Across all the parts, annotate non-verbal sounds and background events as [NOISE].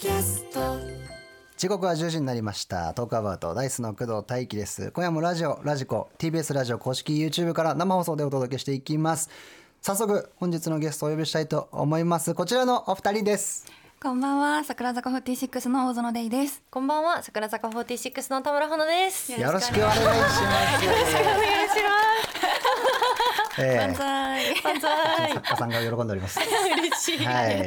キャスト。時刻は10時になりました。トークアバウトダイスの工藤大輝です。今夜もラジオラジコ TBS ラジオ公式 YouTube から生放送でお届けしていきます。早速本日のゲストをお呼びしたいと思います。こちらのお二人です。こんばんは、桜坂46の大園デイです。こんばんは、桜坂46の田村穂乃です。よろしくお願いします。お願いしえ万歳。ます。万歳。[LAUGHS] 作家さんが喜んでおります [LAUGHS] 嬉しい。はあい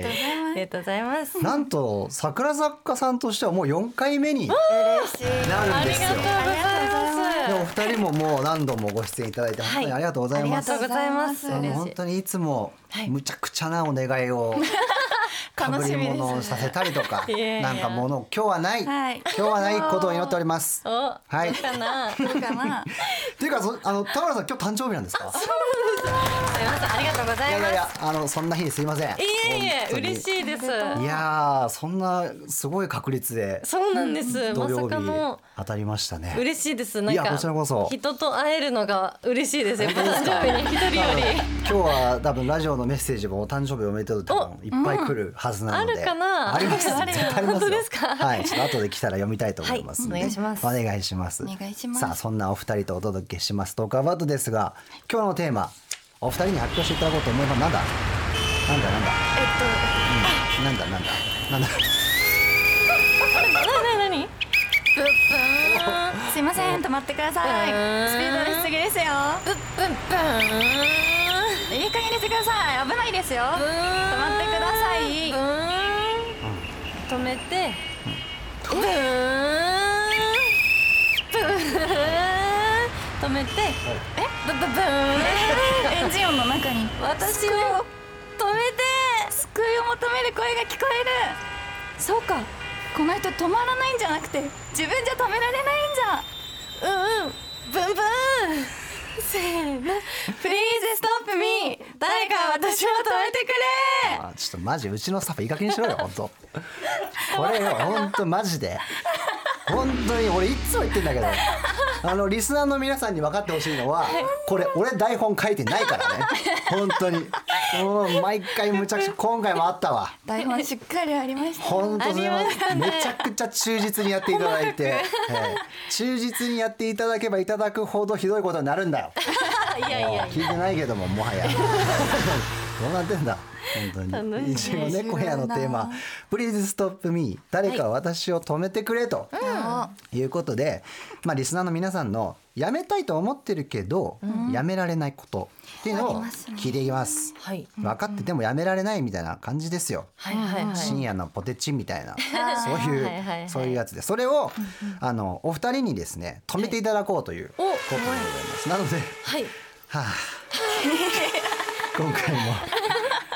りがとうございます。なんと桜作家さんとしてはもう4回目にな嬉しい。るんですよあでお二人ももう何度もご出演いただいて本当にありがとうございます、りがとうございます。本当にいつもはいむちゃくちゃなお願いを [LAUGHS] かぶり物をさせたりとかなんかもの今日はない、はい今日はないことを祈っております。お、はいどうかな。すどうかな。[LAUGHS] っていうかそあの田村さん今日誕生日なんですか？みません、ありがとうございます。いやいやあのそんな日にすいません。いえいえ、嬉しいです。いやーそんなすごい確率でそうなんです。土曜日。当たりましたね。嬉しいです。なんかいやこちらこそ人と会えるのが嬉しいです。やっぱ誕生日に一人より。今日は多分ラジオのメッセージもお誕生日おめでとうって多分いっぱい来るはずなので、あるかな？あります。[LAUGHS] 絶対ありますよ。本当ですか？はい。ちょっと後で来たら読みたいと思いますはい。お願いします。お願いします。お願いします。さあそんなお二人とお届けします。トークアバウトですが今日のテーマお二人に発表していただこうと思います。なんだ？なんだ？なんだ？えうん。なんだ？なんだ？なんだ？なななに？ブッブーン。っと、[LAUGHS] すいません、止まってください。うんスピード出しすぎですよ。ブッブッブーン。いい加減にしてください。危ないですよ。止まってください。ブーン止めて、ブーンブーン止めて、え？ブブブーンエンジン音の中に。私を止めて救いを求める声が聞こえる。そうか。この人止まらないんじゃなくて、自分じゃ止められないんじゃ。うんうんブンブンせーの。プリーズストップミー誰か私を止めてくれ。あちょっとマジうちのスタッフいい加減にしろよ本当これよ本当マジで。本当に俺いつも言ってんだけど [LAUGHS] あのリスナーの皆さんに分かってほしいのはこれ俺台本書いてないからね。本当に。もう毎回むちゃくちゃ今回もあったわ。台本しっかりありました。本当ましたね。めちゃくちゃ忠実にやっていただいて、[LAUGHS] ええ。忠実にやっていただけばいただくほどひどいことになるんだよ。[LAUGHS] いやいや聞いてないけどももはや。どうなってんだ？本当に。一応ね今夜のテーマ「Please Stop Me」誰か私を止めてくれと、いうことで、まあ、リスナーの皆さんのやめたいと思ってるけど、やめられないことっていうのを聞いていきます。はい。分かっててもやめられないみたいな感じですよ。深夜のポテチンみたいな。[LAUGHS] そういうい。そういうやつで。それをあのお二人にですね止めていただこうというこおとでございます。なのではい。はあ、[LAUGHS] 今回も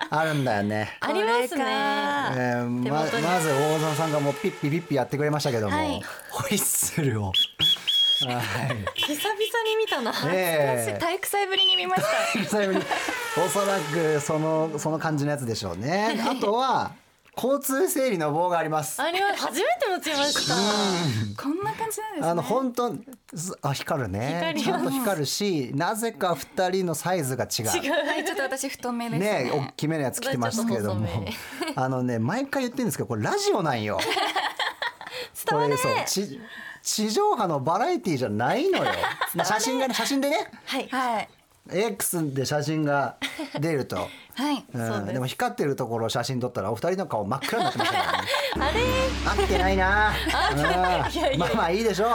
あるんだよね。ありますねえーままず大園さんがもうピッピピッピやってくれましたけども、はいホイッスルを。はい。久々に見たなええ体育祭ぶりに見ました。最後におそらくそのその感じのやつでしょうね。あとは交通整理の棒があります。あります。初めて持ちましたこんな感じなんですね。あの本当すあ光るね。ちゃんと光るしなぜか二人のサイズが違う。違う。はい、ちょっと私太めですね。ね。大きめのやつ着てますけども。[LAUGHS] あのね毎回言ってるんですけどこれラジオなんよ。伝わるこれそうち地上波のバラエティーじゃないのよ。[LAUGHS] まあ写真がね写真でね。はい。はい。X で写真が出ると、はい。うん、です。でも光ってるところを写真撮ったらお二人の顔真っ暗になってましたからね。あれ？合ってないな。うん。まあまあいいでしょ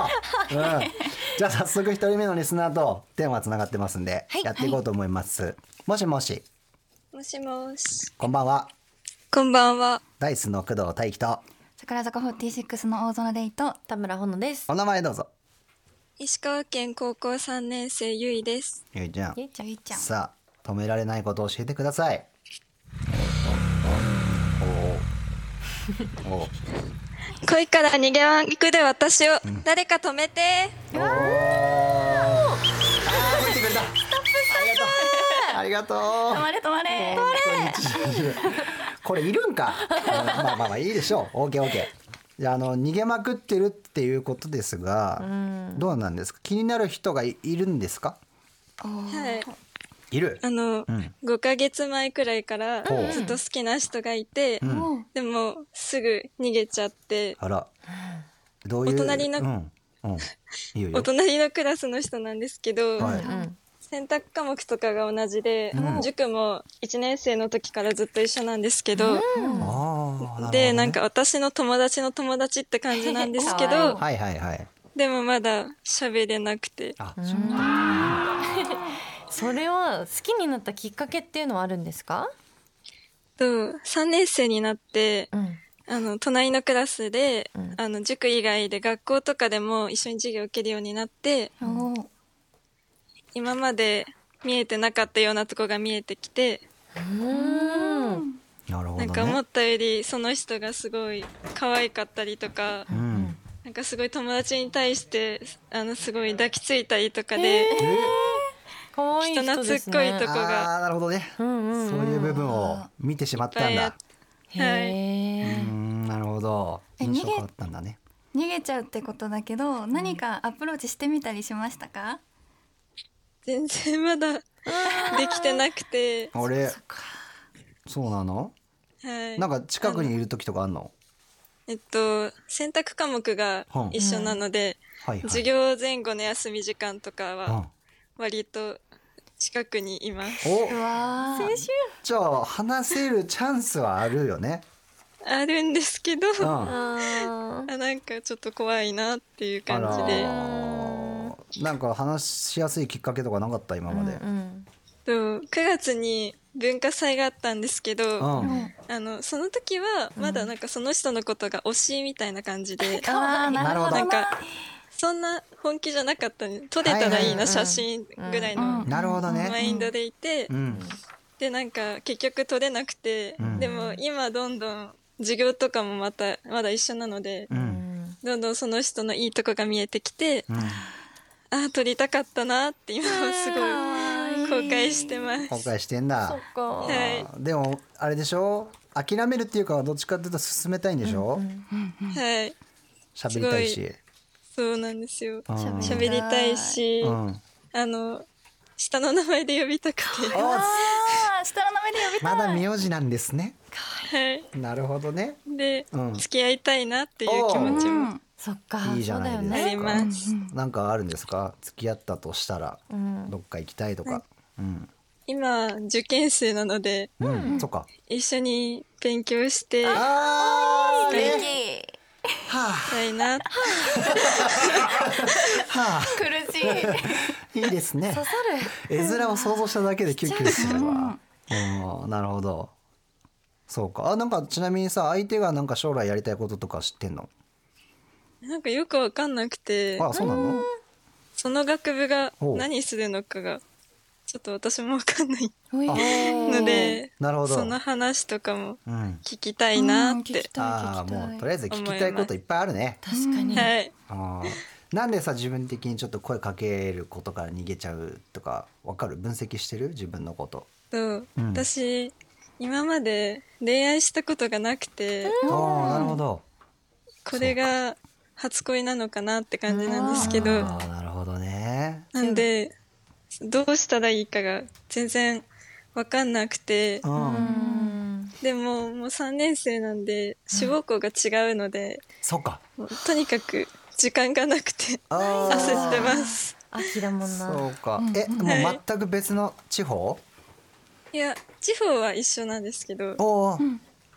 う、うん、じゃあ早速一人目のリスナーと電話つながってますんで、はいやっていこうと思います、もしもし。もしもし。こんばんは。こんばんは。ダイスの工藤大輝と。桜坂46の大園デイと。田村穂乃です。お名前どうぞ。石川県高校3年生ゆいです。ゆいちゃんゆいちゃん。さあ止められないことを教えてください。おおお恋 [LAUGHS] から逃げまくる私を誰か止めて。おおあー吹いてくれた。ありがとうありがとう。止まれ止まれ。本当にこれいるんか、[LAUGHS] うんまあまあまあいいでしょう。OKOK じゃああの逃げまくってるっていうことですがどうなんですか？気になる人がいいるんですか？はい。いる。あの、うん。5ヶ月前くらいからずっと好きな人がいて、うん。でもすぐ逃げちゃって、あら。どういうお隣のうん。うん。いいよいいよ。お隣のクラスの人なんですけど、はい。うん選択科目とかが同じで、うん。塾も1年生の時からずっと一緒なんですけど、あーなるほどね。で、なんか私の友達の友達って感じなんですけど、はいはいはい。でもまだ喋れなくて、あそれは好きになったきっかけっていうのはあるんですか？と3年生になって、うん。あの、隣のクラスで、うん。あの、塾以外で学校とかでも一緒に授業を受けるようになって、おー。今まで見えてなかったようなとこが見えてきて、うん。なるほどね。なんか思ったよりその人がすごい可愛かったりとか、うん。なんかすごい友達に対して、あの、すごい抱きついたりとかで、え可愛い人懐っこいとこが。なるほどね。うんうん。そういう部分を見てしまったんだ。いっぱいなるほど。え印象変わったんだね。逃げちゃうってことだけど何かアプローチしてみたりしましたか？全然まだできてなくて、あれ？そうなの？はい。なんか近くにいる時とかあんの？えっと、選択科目が一緒なので、はいはい。授業前後の休み時間とかはうん割と近くにいます。お。うわー。じゃあ話せるチャンスはあるよね。あるんですけど、うん。ああなんかちょっと怖いなっていう感じで。ー。なんか話しやすいきっかけとかなかった今まで。うんと9月に文化祭があったんですけど、うん。あのその時はまだなんかその人のことが推しみたいな感じで、[LAUGHS] あーなるほどなんかそんな本気じゃなかったね撮れたらいいな写真ぐらいのなるほどマねインドでいて、うん。でなんか結局撮れなくて、うん。でも今どんどん授業とかもまたまだ一緒なので、ううん。んどんどんその人のいいとこが見えてきて、うん。ああ撮りたかったなって今はすごい後悔してます。後悔してんだ。はい。でもあれでしょ？諦めるっていうかどっちかっていうと進めたいんでしょ？はい。喋りたいしそうなんですよ。うん喋りたいし、うん。あの下の名前で呼びたくて、あ下の名前で呼びたい。まだ名字なんですね。はい。なるほどね。で、うん。付き合いたいなっていう気持ちもそっかいいじゃないですか。あります。なんかあるんですか？付き合ったとしたらうん。どっか行きたいとか。うん。今受験生なのでうん。そっか。一緒に勉強してあー素ねたい。な。あ。は苦しい。あいいですね。刺さる。絵面を想像しただけでキュンキュンするわ。うん。なるほど。そうか。あなんかちなみにさ相手がなんか将来やりたいこととか知ってんの？なんかよくわかんなくて、あそうなの？その学部が何するのかがちょっと私もわかんないのので、なるほど。その話とかもうん。聞きたいなって。ああもうとりあえず聞きたいこといっぱいあるね。確かに。はい。あー。なんでさ自分的にちょっと声かけることから逃げちゃうとかわかる？分析してる？自分のこと。と、う。ん。私今まで恋愛したことがなくて、ああなるほど。これが初恋なのかなって感じなんですけど、ああなるほどね。なんでどうしたらいいかが全然わかんなくて。でももう3年生なんで志望校が違うので、そうか。もうとにかく時間がなくて焦ってます。秋だもんな。そうか。えもう全く別の地方？いや地方は一緒なんですけどおお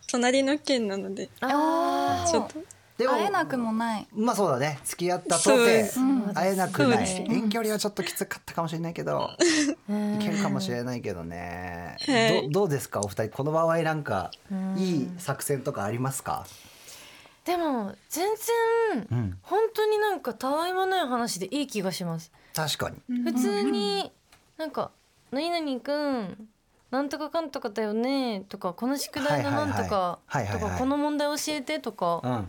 隣の県なのであちょっとでも会えなくもない。まあそうだね。付き合ったとて会えなくない。遠距離はちょっときつかったかもしれないけどーいけるかもしれないけどね。はい。どどうですかお二人？この場合なんかいい作戦とかありますか？でも全然うん。本当になんかたわいもない話でいい気がします。確かに。普通になんか「何々くんなんとかかんとかだよね」とか「この宿題のなんとか」とか「この問題教えて」とか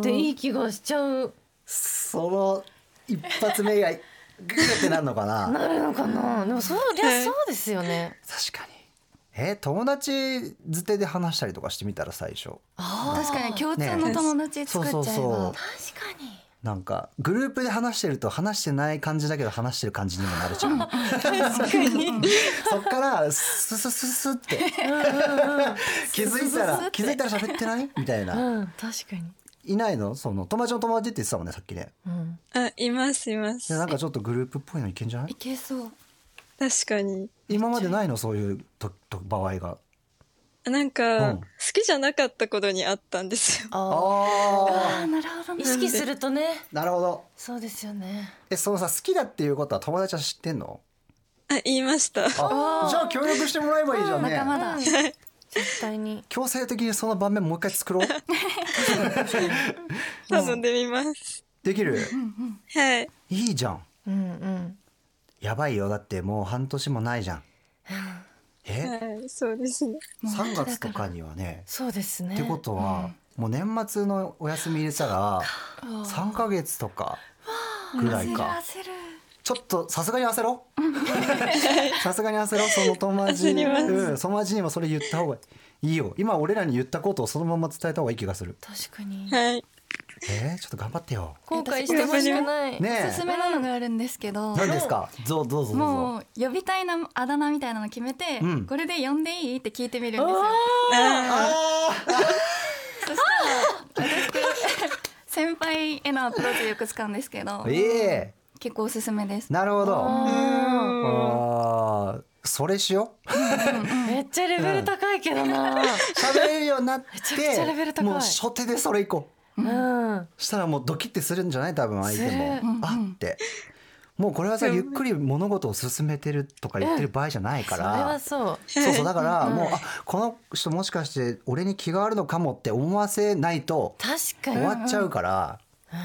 でいい気がしちゃう。その一発目がグーってなるのかな？[LAUGHS] なるのかな？でもそりゃそうですよね。確かに。え友達づてで話したりとかしてみたら最初。あ確かに共通の友達作っちゃえば、そうそうそう。確かになんかグループで話してると話してない感じだけど話してる感じにもなるじゃん。そっからススススって。気づいたら気づいたら喋ってない？みたいな。うん。確かに。いないの？その友達の友達って言ってたもんねさっきね。うん。あ、いますいます。で。なんかちょっとグループっぽいのいけんじゃない？いけそう。確かに。今までないの？そういうとと場合がなんか、うん。好きじゃなかったことにあったんですよ。あああなるほどー意識するとね。ーなるほど。そうですよね。えそのさ好きだっていうことは友達は知ってんの？あ、言いました。あじゃあ協力してもらえばいいじゃんね。仲間だ。絶対に。強制的にその場面もう一回作ろう？[LAUGHS] 頼んでみます。できる？はい。いいじゃん。うんうん。やばいよ。だってもう半年もないじゃんえ？はい、そうですね。3月とかにはね。そうですね。ってことは、もう年末のお休み入れたら3ヶ月とかぐらいか。焦るちょっとさすがに焦ろう。[LAUGHS] さすがに焦ろう。その友達に、うん、友達にもそれ言った方がいいよ。今俺らに言ったことをそのまま伝えた方がいい気がする。確かに。はい。えー、ちょっと頑張ってよ。後悔してほしくない。ねおすすめなのがあるんですけど。何ですか？どうどうぞどうぞ。もう呼びたいなあだ名みたいなの決めて、うん。これで呼んでいいって聞いてみるんですよ。あそしたら私先輩へのアプローチでよく使うんですけどええ結構おすすめです。なるほど。ああーそれしよう。ーめっちゃレベル高いけどな。[LAUGHS] 喋れるようになってちゃくちゃレベル高い。もう初手でそれいこう。うんしたらもうドキッてするんじゃない？多分相手も。あって。もうこれはさゆっくり物事を進めてるとか言ってる場合じゃないかそれはらそう。そうそうだからうんもうあこの人もしかして俺に気があるのかもって思わせないと確か終にわっちゃうから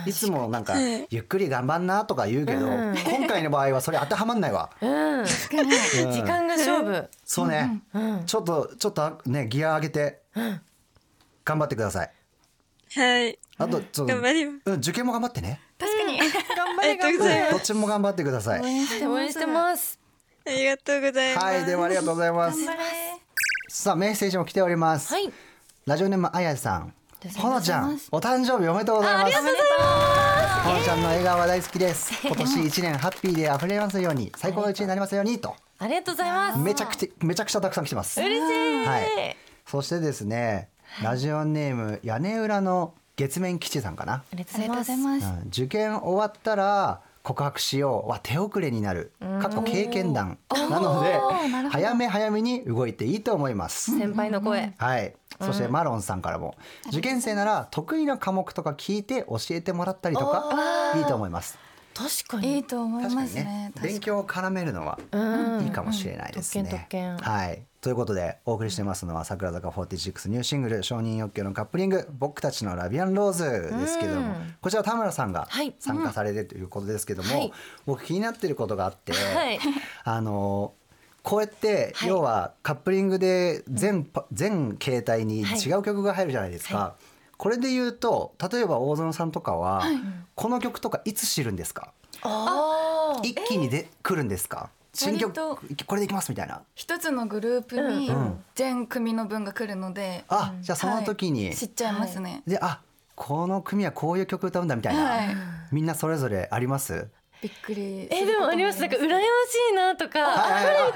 いつもなんかはいゆっくり頑張んなとか言うけどうん。今回の場合はそれ当てはまんないわ。うん。時間が勝負。そうね。うん。ちょっとちょっとねギア上げて頑張ってくださいはい。あとちょっと頑張ります。うん受験も頑張ってね。確かに。頑張 [LAUGHS] ありがとうございます。どっちも頑張ってください。応援して応援してます。ありがとうございます。はいではありがとうございます。頑張れ。さあメッセージも来ております。はい。ラジオネームあやさん。ほのちゃんお誕生日おめでとうございます。ほのちゃんの笑顔は大好きです。今年一年ハッピーで溢れますように最高の一年になりますようにと。ありがとうございます。めちゃくちゃめちゃくちゃたくさん来てます。嬉しい。はい。そしてですねラジオネーム屋根裏の月面基地さんかな、ありがとうございすます。うん。受験終わったら告白しようは手遅れになる。かっこ経験談。なので早め早めに動いていいと思います。先輩の声。はい。そしてマロンさんからも。受験生なら得意な科目とか聞いて教えてもらったりとかいいと思います。確かに。いいと思い確かにますねね勉強を絡めるのはうん。いいかもしれないですね。特権特権。はいということでお送りしてますのは桜坂46ニューシングル「承認欲求のカップリング僕たちのラビアンローズ」ですけどもうんこちら田村さんがはい。参加されてということですけども、はい。僕気になってることがあって、はい。あのこうやって、はい。要はカップリングで全パ全形態に違う曲が入るじゃないですか。はこれで言うと例えば大園さんとかは、この曲とかいつ知るんですか？一気にで来るんですか？新曲割これでいきますみたいな。一つのグループにうん。全組の分が来るので、あじゃあその時に、はい。知っちゃいますね、であこの組はこういう曲歌うんだみたいな、はい。みんなそれぞれあります？びっくりえでもあります。なんか羨ましいなとかはいはいは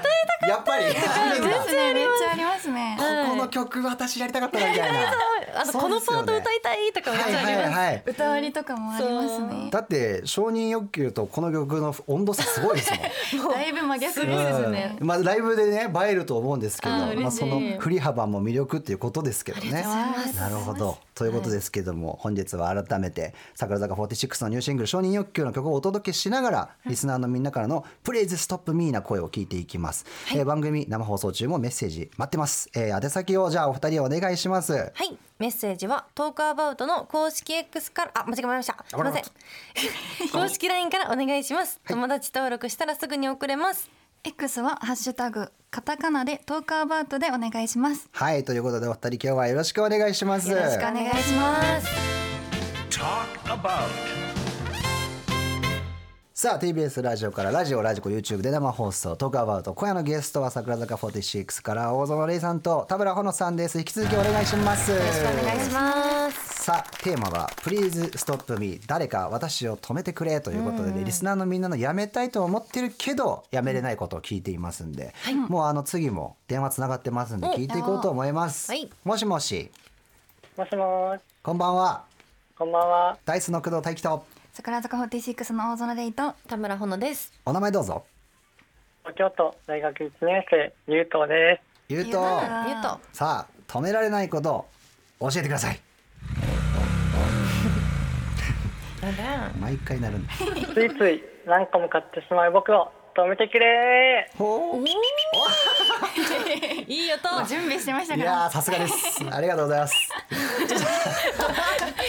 い。やっぱりあるんだですねめっちゃありますね。ここの曲私やりたかったなみたいなあとこのパート歌いたいとかめっちゃあります。はい歌割りとかもありますね。だって承認欲求とこの曲の温度差すごいですもん。[LAUGHS] だいぶ真逆ですね。うんまあライブでね映えると思うんですけどまあその振り幅も魅力っていうことですけどね。ます。なるほど。ということですけども、本日は改めて桜坂46のニューシングル「承認欲求」の曲をお届けしながらリスナーのみんなからの「プレイズストップミーな声を聞いていきます、えー番組生放送中もメッセージ待ってます、えー、宛先をじゃあお二人お願いします。はい、メッセージはトークアバウトの公式 X からあ間違えました。すみません。公式 LINE からお願いします、友達登録したらすぐに送れます。X はハッシュタグカタカナでトークアバウトでお願いします。はい。ということでお二人今日はよろしくお願いします。よろしくお願いします。Talk about. さあ TBS ラジオからラジオラジコ YouTube で生放送トークアバウト今夜のゲストは桜坂46から大園玲さんと田村穂乃さんです。引き続きお願いします。よろしお願いしますさあテーマは「Please Stop Me 誰か私を止めてくれ」ということで、ね、リスナーのみんなのやめたいと思ってるけどやめれないことを聞いていますんで、もうあの次も電話つながってますんで聞いていこうと思います、はい。もしもし。もしもーし、こんばんは。こんばんは。ダイスの工藤大輝と桜坂46の大園レイと田村穂乃です。お名前どうぞ。東京都大学1年生、ゆうとうでゆうとう。と。さあ止められないこと教えてください。毎回なるんだす。ついつい何個も買ってしまう僕を止めてくれほう。[LAUGHS] いい音。準備してましたいからやーさすがです。ありがとうございます。[LAUGHS]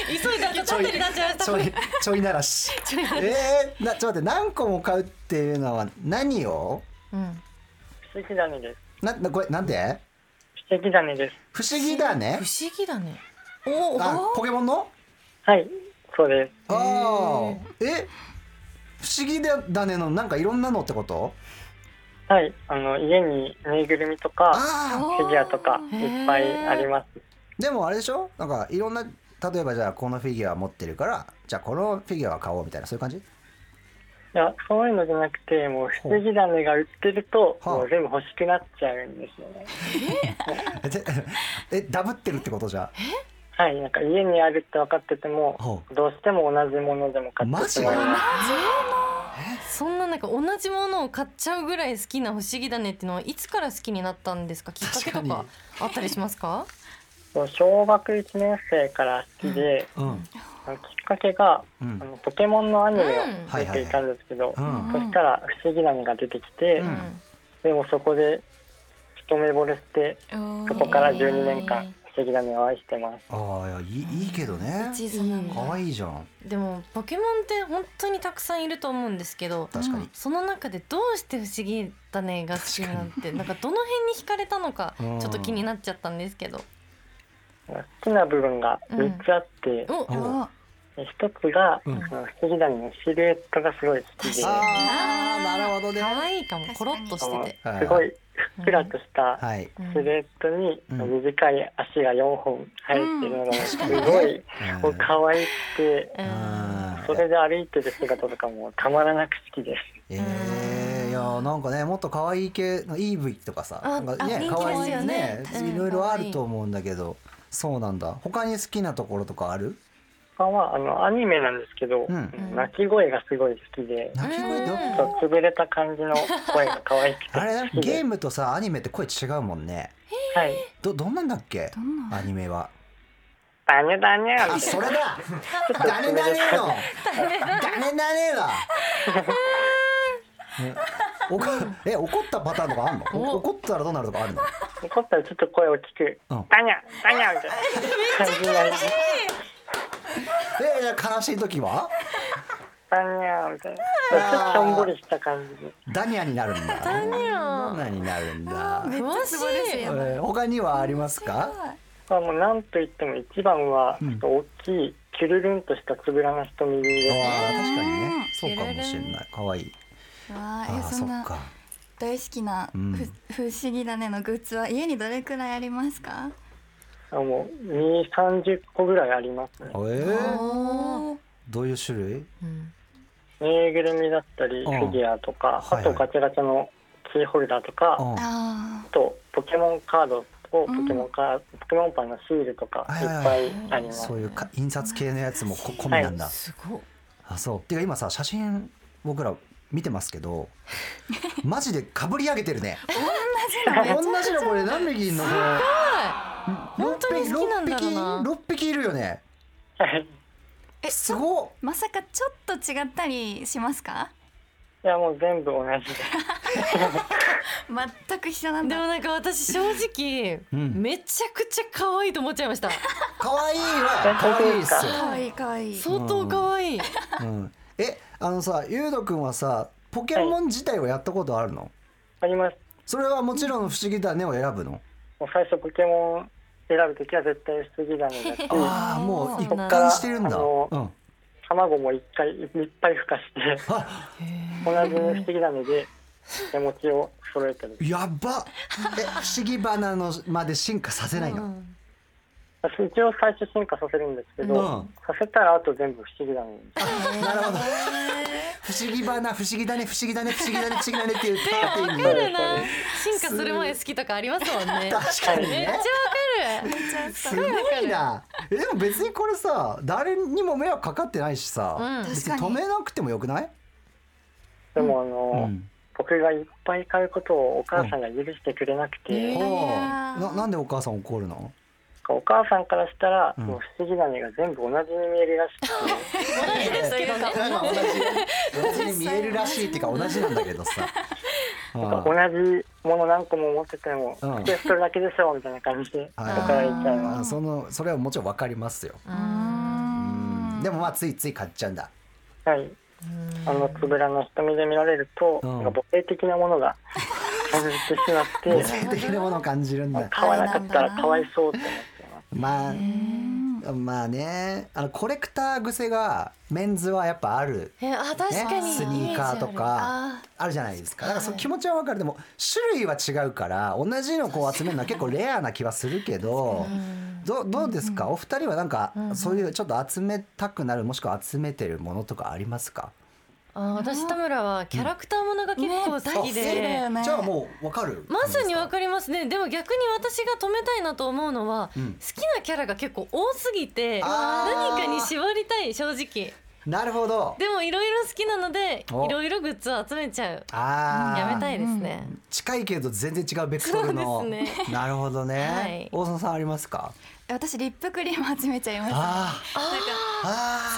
急いちゃいちょいちょいならし。えー、なちょっと待って何個も買うっていうのは何を？うん。不思議種です。ななこれなんで不思議種です。不思議だね。不思議だね。おおあポケモンの？はい、そうです。ああえ？不思議だだねのなんかいろんなのってこと？はい、あの、家にぬいぐるみとか、フィギュアとかいっぱいあります。でもあれでしょ？なんかいろんな例えばじゃあこのフィギュア持ってるからじゃあこのフィギュアは買おうみたいなそういう感じ？いや、そういうのじゃなくて、もう不思議種が売ってると、はあ。もう全部欲しくなっちゃうんですよね。えでえダブってるってことじゃはい、なんか家にあるって分かっててもほ、どうしても同じものでも買ってしまいます。そんななんか同じものを買っちゃう。ぐらい好きな不思議だねっていうのはいつから好きになったんですかきっかけとかあったりしますか小学1年生から好きで、うん。きっかけが、うん。あのポケモンのアニメをうん。見ていたんですけど、うん。そしたら不思議種が出てきて、うん。でもそこで一目惚れしてそこから12年間不思議種を愛してます。ああいやいいいいけどね。可愛いじゃん。でもポケモンって本当にたくさんいると思うんですけど確かに、その中でどうして不思議だねが好きなんてなんかどの辺に惹かれたのかちうん。ょっと気になっちゃったんですけど好きな部分が3つあって、おお。お一つが、うん。あの不思のシルエットがすごい好きで、あああなるほどね。可愛いかも。コロッとしてのてすごいふっくらとしたシルエットに、うん短い足が4本生えてるのがすごい、可愛くて、うん。うんそれで歩いてる姿とかもたまらなく好きです。えー、いやなんかねもっと可愛い系の EV とかさあなんかね可愛いねいろいろあると思うんだけどそうなんだ。他に好きなところとかある？他はあのアニメなんですけど、うん。鳴き声がすごい好きで、鳴き声ど潰れた感じの声が可愛くてあれゲームとさアニメって声違うもんね。はい。どどんなんだっけ？アニメは。ダニャダニャみたいなあそれだダネダネの。ダネダネだね [LAUGHS] おこえ怒ったパターンとかあんの？お。怒ったらどうなるとかあるの？怒ったらちょっと声大きく、うん。ダニャダニャみたいな。感じになります。えじゃあ悲しい時は？ダニャみたいな。ちょっとしょんぼりした感じで。ダニャになるんだ。ダニャ。ダになるんだ、めっちゃツボですえよー他にはありますか？まあもうなんといっても一番は、うん。ちょっと大きいキュルルンとしたつぶらな瞳あです。ー確かにね。そうかもしれない。可愛いわああえそっか。大好きなうん。ふ不思議だねのグッズは家にどれくらいありますか？あもう2、30個ぐらいあります。ねえ。ー、どういう種類？うん。ぬいぐるみだったり、うん。フィギュアとか、はいはい。あとガチャガチャのキーホルダーとか、うん。ああとポケモンカードとポケモンカー、ポケモンパンのシールとかはいいはい。っぱいあります。そういうか印刷系のやつもこ込みなんだ、すごいあそう。てか今さ写真僕ら見てますけど [LAUGHS] マジでかぶり上げてるね。同じのこれ何匹いんのこれ。本当に好きなんだろうな。6匹いるよね。はい。えすごっ。まさかちょっと違ったりしますか？いやもう全部同じで。す。[LAUGHS] 全く一緒なんだ。でもなんか私正直、うん。めちゃくちゃ可愛いと思っちゃいました。可愛いわ。可愛いっすよ、かわいいかわい。い相当可愛い、うん、えあのさゆうどくんはさポケモン自体はやったことあるの、あります。それはもちろん不思議だねを選ぶの、もう最初ポケモン選ぶときは絶対不思議だねだし、ああもう一貫してるんだ。あのうん。卵も一回いっぱい孵化してあ [LAUGHS] 同じに不思議種で手持ちを揃えてる。やばえ不思議花のまで進化させないの、一応最初進化させるんですけど、うんさせたらあと全部不思議種になるほど。不思議花不思議だね不思議だね不思議だね不思議だねっていう縦にわかるな進化する前好きとかありますもんね。[LAUGHS] 確かにめっちゃわねかる。すごいな。えでも別にこれさ誰にも迷惑かかってないしさ、うん。別に止めなくてもよくない、でもあの、うん。僕がいっぱい買うことをお母さんが許してくれなくて、ほうななんでお母さん怒るの？お母さんからしたら、うん。もう不思議種が全部同じに見えるらしくて。同じですけどね。まあ同じ同じに見えるらしいっていうか同じ。なんだけどさ。なんか同じもの何個も持ってても、うん。でそれだけでしょみたいな感じではい。怒られちゃいます。あそのそれはもちろんわかりますよ。うん。でもまあついつい買っちゃうんだ。はい。あのつぶらの瞳で見られると、うん。なんか母性的なものが [LAUGHS] 感じてしまって、個性的なものを感じるんだ。買わなかったらかわいそうって思ってまあまあね。あのコレクター癖がメンズはやっぱある。えあ確かに。ね、スニーカーとかある。じゃないですか。だからその気持ちはわかる。でも種類は違うから同じのこう集めるのは結構レアな気はするけどどどうですか？お二人はなんかそういうちょっと集めたくなるもしくは集めてるものとかありますか？あ私田村はキャラクターものが結構好きね。好きだで、よね。じゃあもうわかる？まさにわかりますね。でも逆に私が止めたいなと思うのは、うん。好きなキャラが結構多すぎて何かに絞りたい正直。なるほど。でもいろいろ好きなのでお。いろいろグッズを集めちゃう。あー。やめたいですね、近いけど全然違うベクトルの、そうですね。なるほどね、はい。大園さんありますか？私リップクリーム集めちゃいますなんか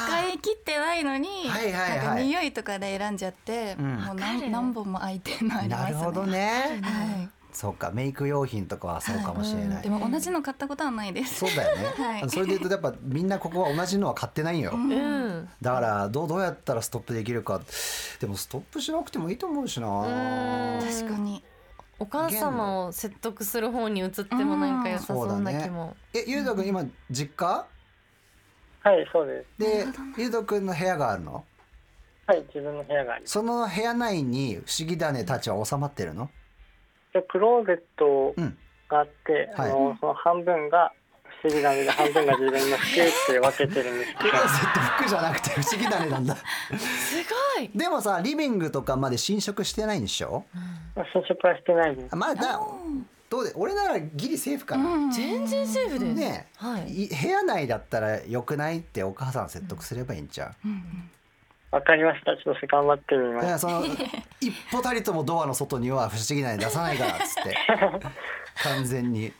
使い切ってないのに、はいはいはい。なんか匂いとかで選んじゃって、ん。もう何何本も空いてるのありますねなるほどね、はい。そうかメイク用品とかはそうかもしれない、でも同じの買ったことはないです。そうだよね、[LAUGHS] はい。それで言うとやっぱみんなここは同じのは買ってないよ、うん。だからどうどうやったらストップできるか。でもストップしなくてもいいと思うしな。確かにお母様を説得する方に移ってもなんか良さそうな気も、えゆうとくん今実家？はい、そうです。でゆうとくんの部屋があるの？はい、自分の部屋があります。その部屋内に不思議種たちは収まってるの？でクローゼットうんがあって、はいあのその半分が不思議種で半分が自分の服って分けてるんですけど。クローゼット服じゃなくて不思議種なんだ。すごい。でもさリビングとかまで侵食してないんでしょ？侵食はしてないです。まあだどうで俺ならギリセーフかな、全然セーフです、ねえ、はい。い部屋内だったらよくないってお母さん説得すればいいんちゃう、わかりました。ちょっと頑張ってみます。いやその一歩たりともドアの外には不思議な出さないからっつって。[LAUGHS] 完全に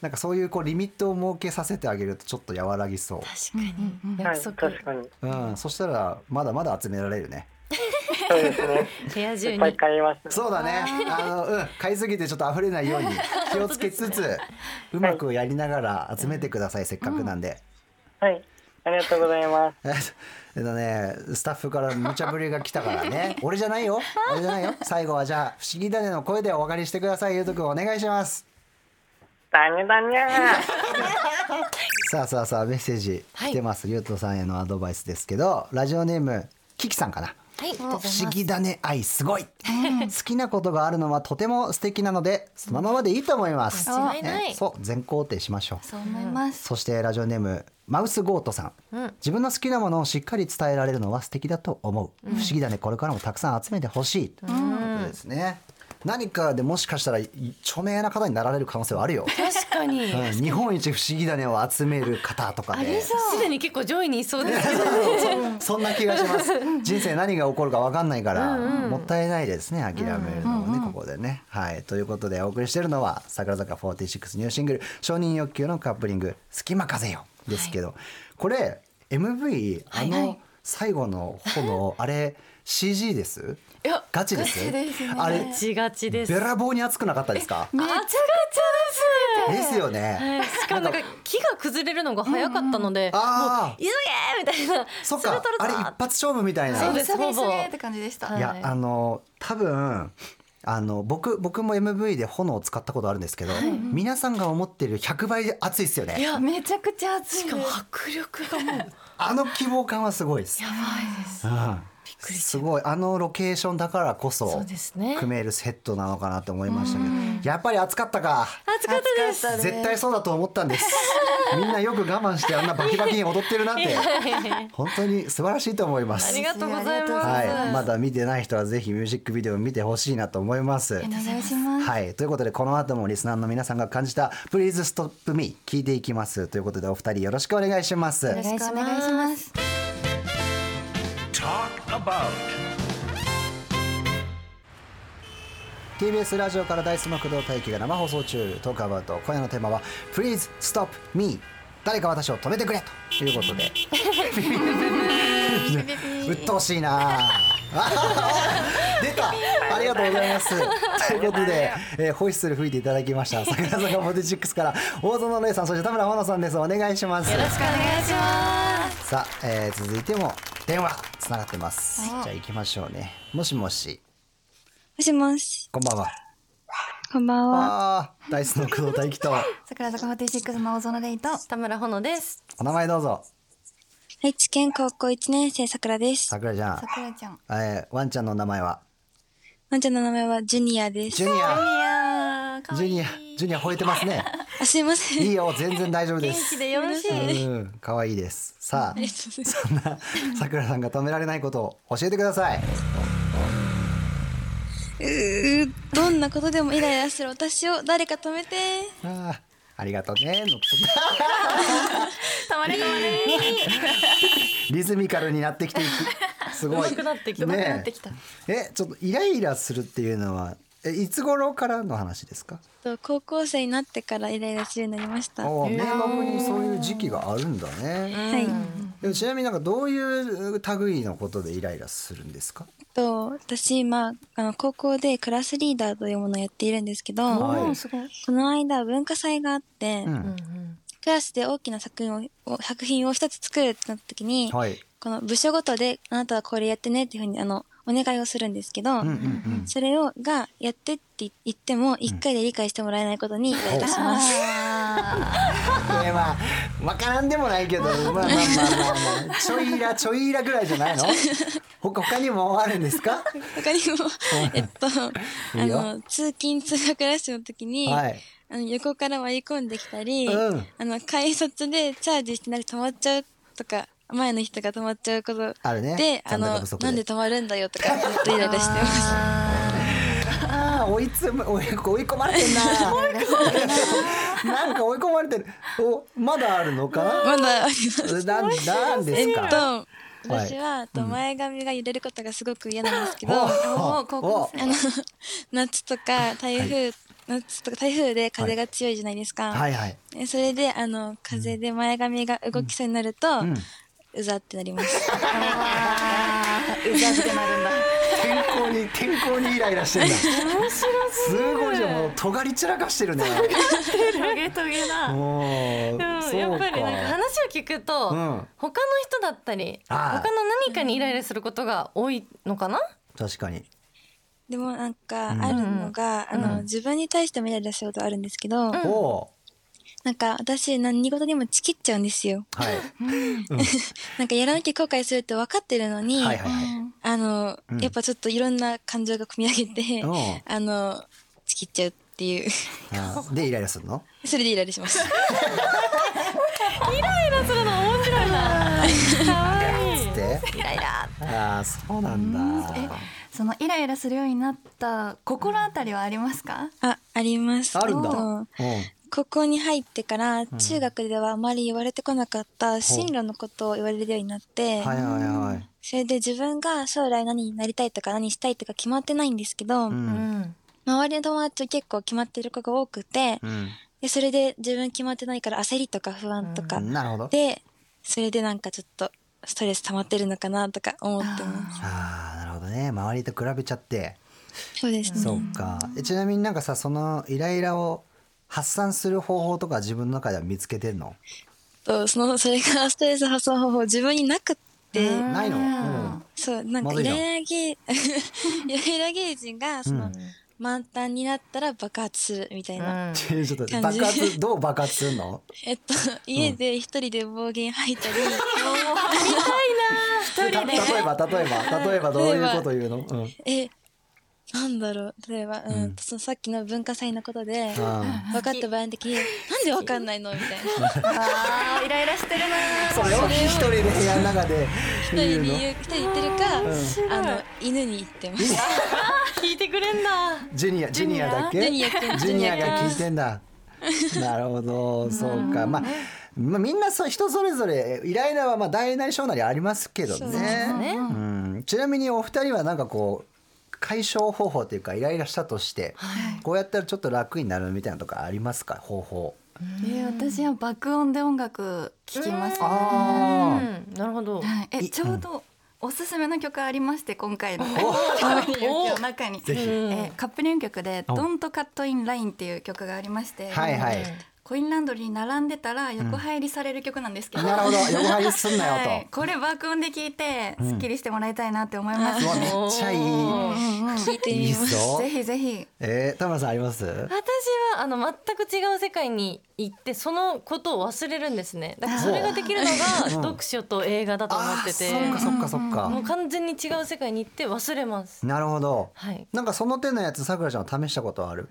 なんかそういうこうリミットを設けさせてあげるとちょっと和らぎそ確かに。はい、約束、確かに。う、うん、そしたらまだまだ集められるね。そうですね。部屋中いっぱいに買います。そうだね。あの、うん、買いすぎてちょっと溢れないように [LAUGHS] 気をつけつつうまくやりながら集めてくださいせっかくなんで。はい、ありがとうございます。え [LAUGHS] えっとね、スタッフから無茶ぶりが来たからね。[LAUGHS] 俺じゃないよ。俺じゃないよ。最後はじゃあ不思議種の声でお別れしてください。ゆうとくんお願いしますだにゃだにゃー。[LAUGHS] さあさあさあメッセージ来てます、ゆうとさんへのアドバイスですけどラジオネームキキさんかな。はい不思議種愛すごい、好きなことがあるのはとても素敵なのでそのままでいいと思います。間違いない。ねそう全肯定しましょう。そう思います、そしてラジオネームマウスゴートさん、自分の好きなものをしっかり伝えられるのは素敵だと思う、不思議だね。これからもたくさん集めてほしい、ということですね何かでもしかしたら著名な方になられる可能性はあるよ、確かに。うん。日本一不思議種を集める方とかで、すでに結構上位にいそうですけど [LAUGHS] そんな気がします。人生何が起こるか分かんないから、もったいないですね諦めるのをね、ここでね。はい。ということでお送りしているのは桜坂46ニューシングル「承認欲求」のカップリング「隙間風よ」ですけど、これ MV あの最後の炎、あれ CG です？ガチです？ガチですね。あれガチガチです。べらぼうに熱くなかったですか？めっちゃです。よね、はい。しかもなんか木が崩れるのが早かったので、もうあー。急げみたいな。そっか。あれ一発勝負みたいな。そうですほぼげって感じでした、はい。いやあの多分あの僕僕も MV で炎を使ったことあるんですけど、皆さんが思ってる100倍で熱いですよね。めちゃくちゃ熱い。しかも迫力がもう。あの希望感はすごいです。やばいです。うんすごい。あのロケーションだからこそそうですね。組めるセットなのかなと思いましたけど、やっぱり暑かったか。暑かったです。絶対そうだと思ったんです。[LAUGHS] みんなよく我慢してあんなバキバキに踊ってるなんて。[LAUGHS] 本当に素晴らしいと思います。ありがとうございます。はい、まだ見てない人はぜひミュージックビデオを見てほしいなと思います。はい、ということでこの後もリスナーの皆さんが感じた「Please Stop Me」聞いていきます。ということでお二人よろしくお願いします。よろしくお願いします about. TBS ラジオからダイスの工藤大輝が生放送中トークアバウト。今夜のテーマは Please Stop Me. 誰か私を止めてくれと。いうことで。[LAUGHS] 鬱陶しいな。あ [LAUGHS] 出た。ありがとうございます。ということで、えー、ホイッスル吹いていただきました。桜坂46から大園玲さんそして田村真乃さんです。お願いします。よろしくお願いします。さあ、えー、続いても電話つながってます、じゃあ行きましょうね。もしもし。もしもし、こんばんは。こんばんは。ダイスの工藤大輝と。[LAUGHS] 桜坂46の大園レイと。田村ほのです。お名前どうぞ。愛知県高校1年生さくらです。さくらちゃん。桜ちゃん。えー、ワンちゃんの名前は？ワンちゃんの名前はジュニアです。ジュニア。ジュニアジュニア吠えてますね。[LAUGHS] あ、すいません。いいよ全然大丈夫で元す気でよろしい。うん可愛いです。さあそんなさくらさんが止められないことを教えてください。うーどんなことでもイライラする私を誰か止めて。あーありがとうね。[LAUGHS] のたまれたまれ。リズミカルになってきていく。すごい。上手くなってきたねえ上手くなってきた。えちょっとイライラするっていうのはえいつ頃からの話ですか？と高校生になってからイライラするようになりました。明確にそういう時期があるんだね、い。でもちなみになんかどういう類のことでイライラするんですかと私今あの高校でクラスリーダーというものをやっているんですけど、はいこの間文化祭があって、うんクラスで大きな作品をを作品を一つ作るってなった時に、はいこの部署ごとであなたはこれやってねっていうふうにあのお願いをするんですけど、それをがやってって言っても一回で理解してもらえないことにイライラします。え [LAUGHS] まあ分からんでもないけど [LAUGHS] まあまあまあまあ、まあ、ちょいイラちょいイラぐらいじゃないの？他他にもあるんですか？[LAUGHS] 他にもえっとあの通勤通学ラッシュの時に、はい。あの横から割り込んできたり、うん。あの改札でチャージしてなくて止まっちゃうとか前の人が止まっちゃうことあるね。で、あのなんで止まるんだよとかずっとイライラしてます。ああ追いつ追い追い込まれてんな。なんか追い込まれてる。おまだあるのかまだあります。ななんなんですか、えっと、私は、あと前髪が揺れることがすごく嫌なんですけど、おあお高校生の、[LAUGHS] 夏とか台風、夏とか台風で風が強いじゃないですか。はい。はいえそれで、あの、風で前髪が動きそうになると、んうざってなります。[LAUGHS] うざってなるんだ。天候に天候にイライラしてんだ。すごいじゃんもう尖り散らかしてるねトゲトゲだもうやっぱりなんか話を聞くと、うん。他の人だったりああ。他の何かにイライラすることが多いのかな？確かに。でもなんか、あるのが、あの、自分に対してもイライラしたことあるんですけど、おおなんか、私、何事にもチキっちゃうんですよ。はい。[LAUGHS] なんか、やらなきゃ後悔するって分かってるのに、はいはいはい。あの、うん。やっぱちょっといろんな感情が込み上げて、う。んあの、ちきっちゃうっていう。でイライラするの？[LAUGHS] それでイライラします。でイライラああそうなんだ。えそのイライラするようになった心当たりはありますか？あ、あります。あるんだ。とうん高校に入ってから、中学ではあまり言われてこなかった進路のことを言われるようになって、はいはいはい。それで自分が将来何になりたいとか何したいとか決まってないんですけど、うん。うん周りの友達は結構決まってる子が多くて、うん。でそれで自分決まってないから焦りとか不安とか、なるほど。で、それでなんかちょっとストレス溜まってるのかなとか思ってます。ああなるほどね。周りと比べちゃって。そうですね。そうか。えちなみになんかさそのイライラを発散する方法とか自分の中では見つけてんの？とそのそれがストレス発散方法自分になくって、ないの？うん。そうなんかイライラゲーイライラゲージがその、満タンになったら爆発するみたいな、ちょっと爆発どう爆発するの？[LAUGHS] えっと家で一人で暴言吐いたり、た例えば例えば例えばどういうこと言うの、うん、えなんだろう。例えば、うん。うんそのさっきの文化祭のことであ分かった場合の時になんで分かんないの？みたいな。[LAUGHS] あーイライラしてるなそれを一人で部屋の中で。一人言うので言う一人で言ってるか、あの犬に言ってます。聞いてくれんだ。ジュニアジュニアだっけ？ジュニアジュニアが聞いてんだ。なるほど。そうか。まあまあ、みんなそう人それぞれイライラはまあ大なり小なりありますけどね。ね。うん、ちなみにお二人はなんかこう解消方法というかイライラしたとして、こうやったらちょっと楽になるみたいなのとかありますか？方法。えー私は爆音で音楽聴きます、ねあうん。なるほど。はい、えいちょうどおすすめの曲ありまして今回の。カップリングの中に、ぜひ。えーカップリング曲で「お Don't Cut in Line」っていう曲がありまして、はいはいコインランドリーに並んでたら横入りされる曲なんですけど、なるほど。横入りすんなよと、[LAUGHS] はい、これ爆音で聴いてすっきりしてもらいたいなって思います、うわめっちゃいい。聞いていいみます。ぜひぜひ。えー、田村さんあります？私はあの全く違う世界に行ってそのことを忘れるんですね。だからそれができるのが読書と映画だと思ってて。あーそっかそっかそっか、もう完全に違う世界に行って忘れます。なるほど、はい。なんかその手のやつさくらちゃんは試したことある、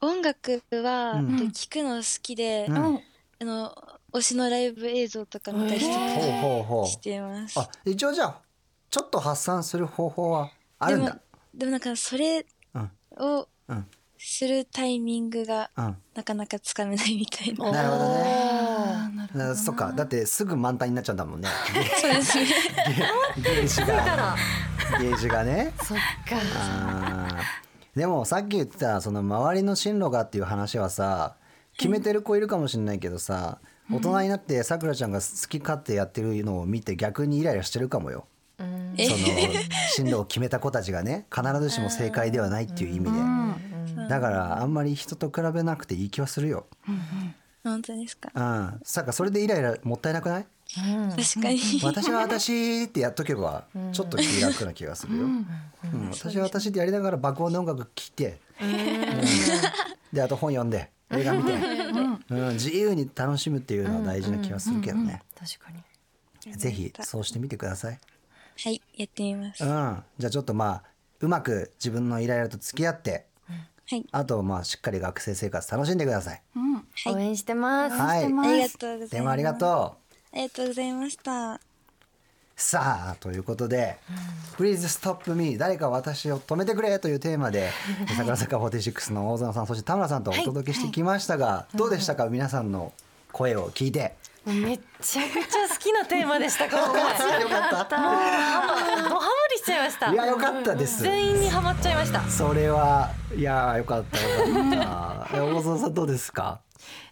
音楽は、うん。聞くの好きで、うん。うん。あの推しのライブ映像とか見たりして,、ほうほうほう。してます。あ一応じゃあちょっと発散する方法はあるんだ。でもでもなんかそれうん。をうんするタイミングがうん。なかなかつかめないみたいな。なるほどね。なるほどだそっか。だってすぐ満タンになっちゃうんだもんね。そうですね。ゲージが。ゲージがね。そっか。あーでもさっき言ってたその周りの進路がっていう話はさ決めてる子いるかもしれないけどさ大人になってさくらちゃんが好き勝手やってるのを見て逆にイライラしてるかもよ。えその進路を決めた子たちがね必ずしも正解ではないっていう意味で。だからあんまり人と比べなくていい気はするよ。本当ですか？うん、さかそれでイライラもったいなくない？確かに。私は私ってやっとけばちょっと気楽な気がするよ。うん、私は私ってやりながら爆音で音楽聴いて、うん。であと本読んで映画見て、うん、自由に楽しむっていうのは大事な気がするけどね。確かに。ぜひそうしてみてください。はいやってみます。うん。は、じゃあちょっとまあうまく自分のイライラと付き合って、い。あとまあしっかり学生生活楽しんでください。うん。はい。応援してます。はい、ありがとうございます。電話ありがとう。ありがとうございました。さあということで「Please Stop Me 誰か私を止めてくれ」というテーマで桜坂46の大園さんそして田村さんとお届けしてきましたが、どうでしたか？皆さんの声を聞いて。もうめっちゃくちゃ好きなテーマでした今回よかった。ドハマりしちゃいました。いやよかったです。全員にハマっちゃいました。それはいやよかったよかっ [LAUGHS] 大園さんどうですか？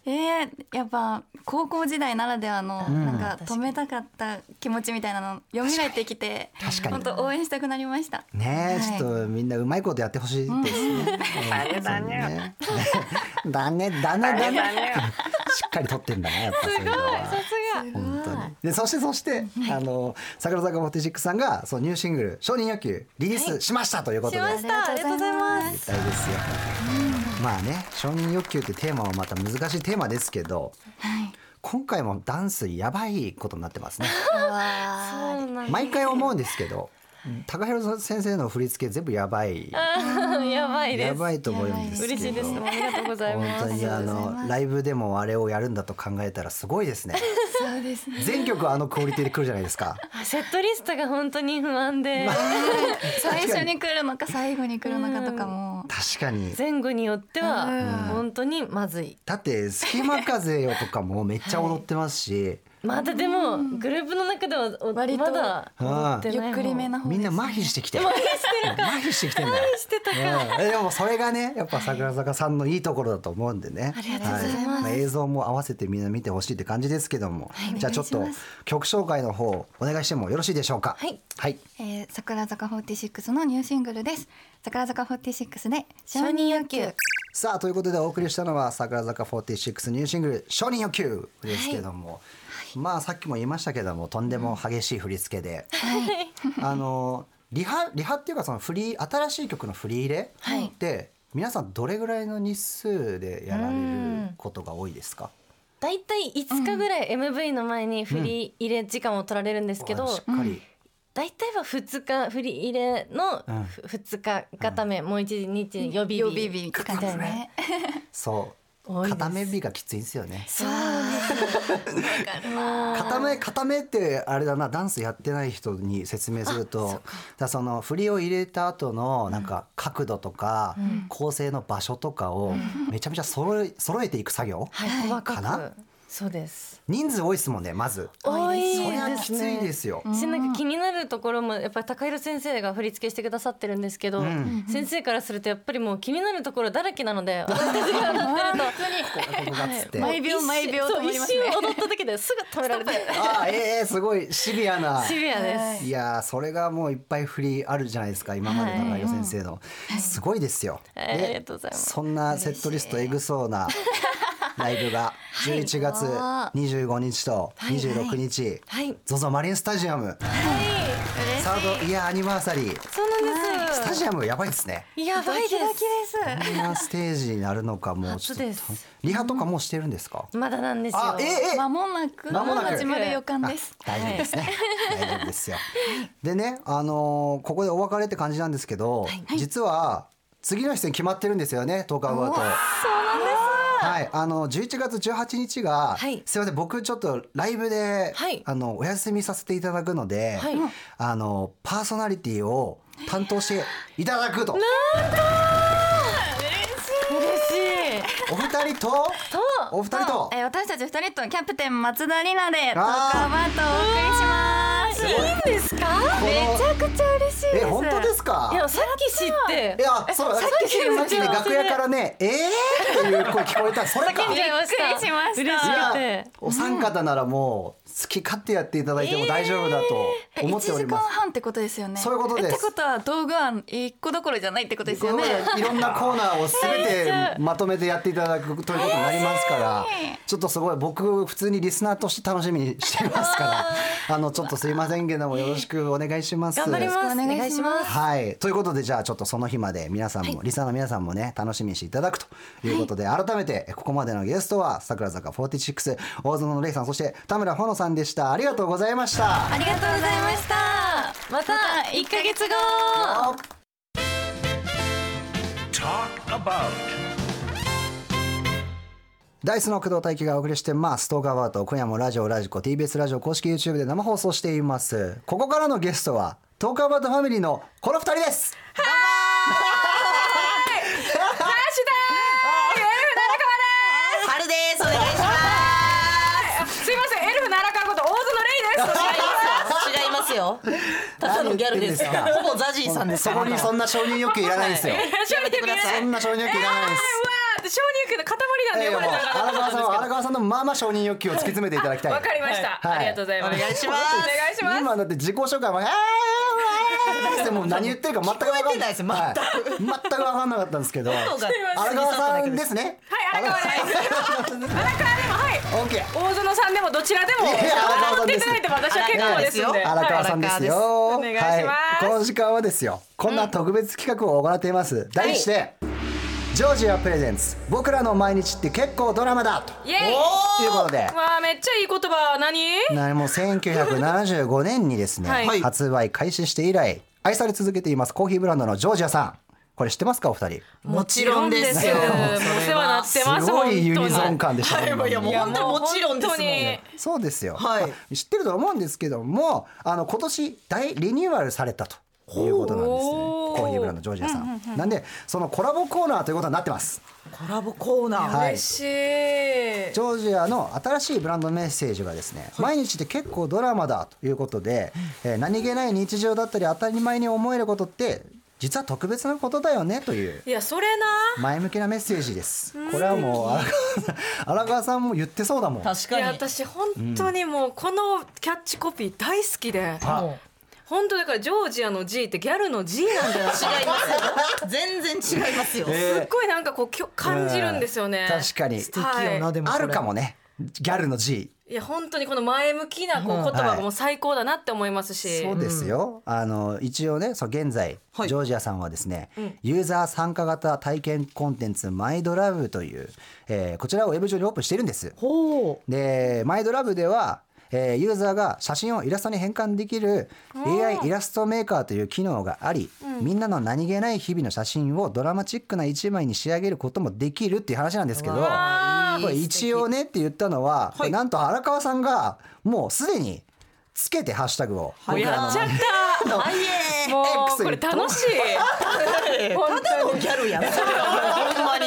えー、やっぱ高校時代ならではの、んなんか止めたかった気持ちみたいなの蘇ってきて確かに本当応援したくなりましたねえ、はいちょっとみんなうまいことやってほしいですね。だね。だね。だね。だね。しっかり撮ってんだね。やっぱそういうのは。本当に。で、そしてそして、あの桜坂46さんがそうニューシングル承認欲求リリースしましたということで。しましたありがとうございます絶対ですよ。まあね、承認欲求ってテーマはまた難しいテーマですけど、今回もダンスやばいことになってますね。そうなんだ毎回思うんですけど、高弘先生の振り付け全部やばい。[LAUGHS] やばいです。やばいと思うんですけど。嬉しいです。ありがとうござい本ます。当にあのライブでもあれをやるんだと考えたらすごいですね。そうですね。全曲あのクオリティで来るじゃないですか。セットリストが本当に不安で。最初に来るのか最後に来るのかとかも確かに。前後によってはうん。本当にまずい。だって隙間風よとかもめっちゃ踊ってますし、まだでもグループの中ではお割とまだ踊ってないゆっくりめな方みんな麻痺してきてる。麻痺してきてんだ。よ。してたか。でもそれがねやっぱ桜坂さんのいいところだと思うんでね。ありがとうございます。はあ映像も合わせてみんな見てほしいって感じですけども、じゃあちょっと曲紹介の方お願いしてもよろしいでしょうか？はい。はい。えー、桜坂46のニューシングルです。桜坂46で承認欲求。さあということでお送りしたのは桜坂46ニューシングル「承認欲求」ですけども、まあさっきも言いましたけどもとんでも激しい振り付けで、あのリハリハっていうかそのフリー新しい曲の振り入れはい。って皆さんどれぐらいの日数でやられることが多いですか？だいたい5日ぐらい MV の前に振り入れ時間を取られるんですけど、しっかり、だいたいは2日振り入れのうん。ふ2日固め、もう一日予備日予備日みたいな。ねそう固め日がきついんですよね。そう固め固めってあれだなダンスやってない人に説明すると。だその振りを入れた後のなんか角度とか構成の場所とかをめちゃめちゃ揃え揃えていく作業はい。細かかな？く。そうです人数多いですもんねまず。多いそりゃきついですねですよしなんか気になるところもやっぱり高弘先生が振り付けしてくださってるんですけど、ん。先生からするとやっぱりもう気になるところだらけなので [LAUGHS] 私たちが踊ってると。[LAUGHS] 毎秒毎秒そう止まりますね。一瞬踊った時ですぐ止められて。[LAUGHS] ああええすごい。シビアな。シビアです。い。やーそれがもういっぱい振りあるじゃないですか今まで高弘先生の、すごいですよ、はい。でありがとうございます。そんなセットリストえぐそうなライブが11月25日と26日、はい。ZOZO マリンスタジアム、サードイヤーアニバーサリー。そうなんです。スタジアムやばいですね。やばいです。こんなステージになるのかもうちょっと。リハとかもうしてるんですか、まだなんですよ。あえええ。間もなく間もなく。始まる予感です。あ大丈夫ですね。大丈夫ですよ。でね、あのーここでお別れって感じなんですけど、実は次の出演決まってるんですよね、10日後だと。そうなんです。はい、あの11月18日が、はい。すいません。僕ちょっとライブで、はい。あのお休みさせていただくので、はい。あのパーソナリティを担当していただくと。嬉しい。お二人と？と。お二人と？えー私たち二人とキャプテン松田里奈でトークアバートをお送りしますいいんですか？めちゃくちゃ嬉しいです。え本当ですか？いやさっき知って。いやそうさっきさっきね楽屋からね「えー?」っていう声聞こえた。それか。びっくりしました。嬉しいくて。やお三方ならもう好き勝手やっていただいても大丈夫だと思っており1時間ます。半ってことですよね。そういうことです。えってことは道具は一個どころじゃないってことですよね。いろんなコーナーをすべてまとめてやっていただくということになりますから、ちょっとすごい僕普通にリスナーとして楽しみにしていますから、[LAUGHS] あのちょっとすいませんけどもよろしくお願いします。頑張ります。おお願いします。はい、ということでじゃあちょっとその日まで皆さんも、リスナーの皆さんもね楽しみにしていただくということで、改めてここまでのゲストは桜坂46大園のレイさんそして田村ほのさんでしたありがとうございました。ありがとうございましたまた1ヶ月後 Talk about. ダイスの工藤大輝がお送りしてます。トークアバウト、今夜もラジオ、ラジコ、TBS ラジオ公式 YouTube で生放送しています。ここからのゲストは、トークアバウトファミリーのこの二人です。春のギャルですか？ほぼザジーさんですそこにそんな承認欲求いらないんですよ。やめてください。そんな承認欲求いらないです。承認欲求の塊なんで呼ばれた荒川さんは荒川さんのまあまあ承認欲求を突き詰めていただきたい。わかりました、はい。ありがとうございます。お願いします。お願いします今だって自己紹介も「えーもう何言ってるか全く分かんない。です。全くはい。全く。分かんなかったんですけど。[LAUGHS] 荒川さんですね。はい荒川です。荒川でもはい。オッケー。大園さんでもどちらでも笑っていんですただいても私は結構ですんで。荒川さんですよ。荒川ですお願いします。はい、この時間はですよ。こんな特別企画を行っています。題して、ジョージアプレゼンツ。僕らの毎日って結構ドラマだと。イエイ。ということで。わあめっちゃいい言葉。何？なもう1975年にですね、はい。発売開始して以来愛され続けていますコーヒーブランドのジョージアさん。これ知ってますかお二人？もちろんですよ。もうお世話になってますすごいユニゾン本感でしたね、今いやもう本当に。もちろんですもんね。そうですよ、はい。あ知ってると思うんですけどもあの今年大リニューアルされたということなんですねコーヒーブランドジョージアさん,、なんでそのコラボコーナーということになってます。コラボコーナー。はい。しい。ジョージアの新しいブランドメッセージがですね、毎日って結構ドラマだということで、えー何気ない日常だったり当たり前に思えることって実は特別なことだよねという。いやそれな。前向きなメッセージです。これはもう荒川さん荒川さんも言ってそうだもん。確かに私本当にもうこのキャッチコピー大好きで、あ本当だからジョージアの G ってギャルの G なんだよ。す違いますよ。[LAUGHS] 全然違いますよ。えっごいなんかこうきょ感じるんですよね、確かに。素敵よなでもこれあるかもね。ギャルの G いや本当にこの前向きなこう言葉がもう最高だなって思いますし、そうですよ、あの一応ねそう現在、はい。ジョージアさんはですね、ん。ユーザー参加型体験コンテンツマイドラブという、えーこちらをウェブ上にオープンしているんです。ほでマイドラブでは、えーユーザーが写真をイラストに変換できる AI イラストメーカーという機能があり、みんなの何気ない日々の写真をドラマチックな一枚に仕上げることもできるっていう話なんですけどこれ一応ねって言ったのは、これなんと荒川さんがもうすでにつけてハッシュタグを、僕らのやっちゃったう。あいえ。もうこれ楽しい本ただのギャルやん。[LAUGHS] ほんまに。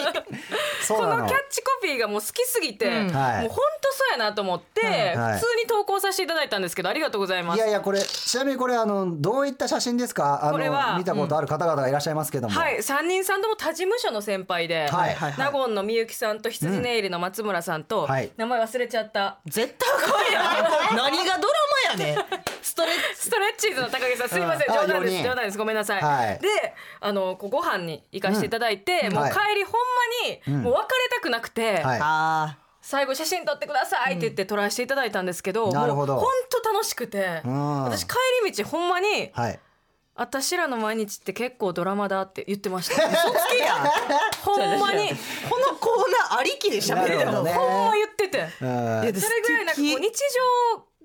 その。このキャッチコピーがもう好きすぎて、うん。もうはい本当そうやなと思って、はい。普通に投稿させていただいたんですけどありがとうございます。いやいやこれちなみにこれあのどういった写真ですか？あのこれは見たことある方々がいらっしゃいますけども、はい、三人さんとも他事務所の先輩で、はい。はい。納言のみゆきさんと羊ネイルの松村さんと、はい名前忘れちゃった絶対これや。何がドラマやねん。ストレッストレッチーズの高木さんすいません。冗談です。冗談です。ごめんなさい、はい。であのこうご飯に行かせていただいて、もうはい。帰りほんまに、もう別れたくなくて、はい。あ最後写真撮ってくださいって言って撮らせていただいたんですけど、なるほど。楽しくて、うん。私帰り道ほんまにはい。私らの毎日って結構ドラマだって言ってました。[LAUGHS] 嘘つけや。ほんまに [LAUGHS] このコーナーありきで喋ってるの。ね。ほんま言ってて。それぐらいなんかこう日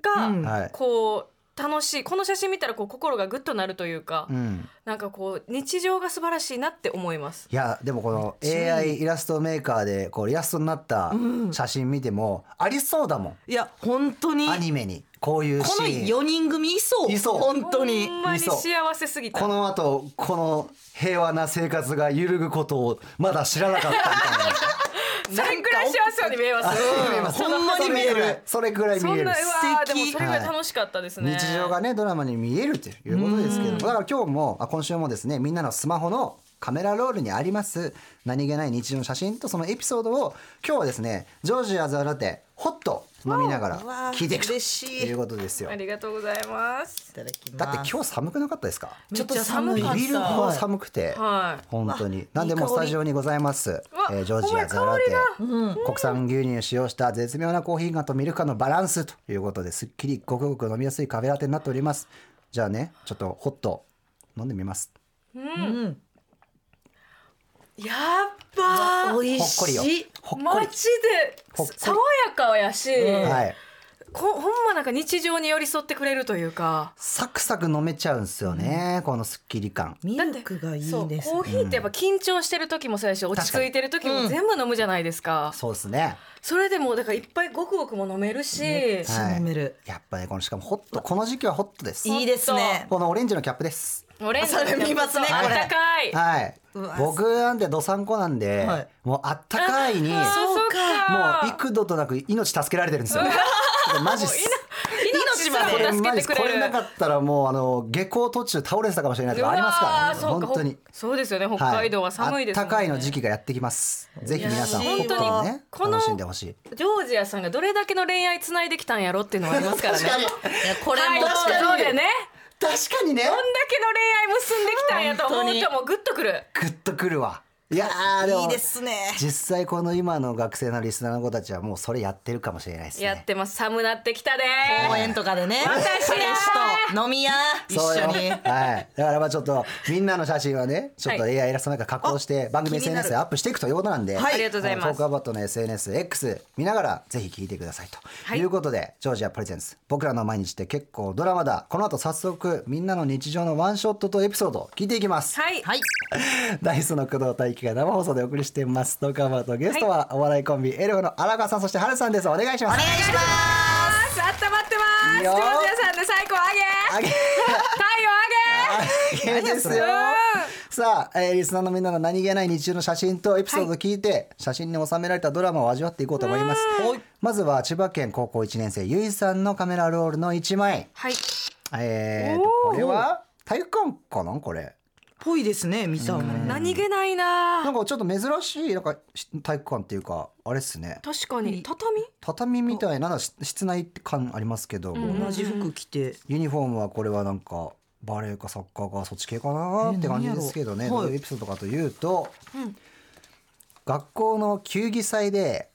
常うん。がはい。こう楽しい。この写真見たらこう心がグッとなるというか、うん。なんかこう日常が素晴らしいなって思います。いやでもこの AI イラストメーカーでこうイラストになった写真見てもありそうだもん、いや本当に。アニメに。こういうこのシーン。四人組いそう。いそう。本当に。ほ。んまに幸せすぎた。この後この平和な生活が揺るぐことをまだ知らなかったみたいな [LAUGHS] それぐらい幸せそうに見えます。うん。ほんまに見える。それぐらい見える。で素敵。もそれぐらい楽しかったですね、日常がねドラマに見えるということですけどだから今日もあ今週もですねみんなのスマホのカメラロールにあります何気ない日常の写真とそのエピソードを今日はですねジョージアザラテホット飲みながら聞いていくと。い。いうことですよ。ありがとうございます。いただきます。だって今日寒くなかったですか？めっちゃ寒ビかった。ビるほど寒くてはい。本当に。なんでもうスタジオにございます。わえージョージアザラテ。国産牛乳を使用した絶妙なコーヒー感とミルク感のバランスということですっきりごくごく飲みやすいカフェラテになっております。じゃあねちょっとホット飲んでみます。やっばー美味ほっこりよしい。ほっこりマジで爽やかやし、はい。こほんまなんか日常に寄り添ってくれるというか。サクサク飲めちゃうんですよね、このすっきり感。ミルクがいいですコーヒーってやっぱ緊張してる時もそうやし落ち着いてる時も全部飲むじゃないですか、そうですね。それでもうだからいっぱいごくごくも飲めるし、はい飲めるやっぱねこのしかもホットこの時期はホットですい。いですねこのオレンジのキャップですオレンジのそれ見ますねこれい、はいわ僕なんてどさんこなんで、はい。もうあったかいにもう幾度となく命助けられてるんですよ。[LAUGHS] マジっす。命まこれで助けてくれる。れなかったらもうあの下校途中倒れてたかもしれないとかありますからね。本当に。ほそうですよね。北海道は寒いですね、あったかいの時期がやってきます。ぜひ皆さん本当にね楽しんでほしい。ジョージアさんがどれだけの恋愛つないできたんやろっていうのはありますからね。これはいもそうでね確かにね。どんだけの恋愛結んできたんやと思うともうグッとくる。グッとくるわいやーでもいいですね。実際この今の学生のリスナーの子たちはもうそれやってるかもしれないですね。やってます。寒なってきたで。公園とかでね。私彼氏と飲み屋。一そうよ。緒に。はい。だからまあちょっとみんなの写真はね、ちょっとは AI イラストなんか加工して番組 SNS でアップしていくということなんで、はい。ありがとうございます。トークアバットの SNS X 見ながらぜひ聞いてくださいと、はい。い、うことでジョージアプレゼンツ僕らの毎日って結構ドラマだ。この後早速みんなの日常のワンショットとエピソードを聞いていきます。はい。はい。ダイスの工藤大輝が生放送でお送りしています。トークアトゲストはお笑いコンビエルフの荒川さんそしてハルさんです。お願いします。お願いしますあったまってますいいよジョージアさんで最高あげあげ太陽あげいいですよ。さあ、えーリスナーのみんなの何気ない日常の写真とエピソードを聞いて、写真に収められたドラマを味わっていこうと思います。まずは千葉県高校1年生ゆいさんのカメラロールの1枚。はいえーとこれは体育館かなこれ。ぽいですね見た目。何気ないな。なんかちょっと珍しいなんかし体育館っていうかあれっすね。確かに。畳？畳みたいなし室内感ありますけど、同じ服着て。ユニフォームはこれはなんかバレエかサッカーかそっち系かなって感じですけどね、どういうエピソードかというと、学校の球技祭で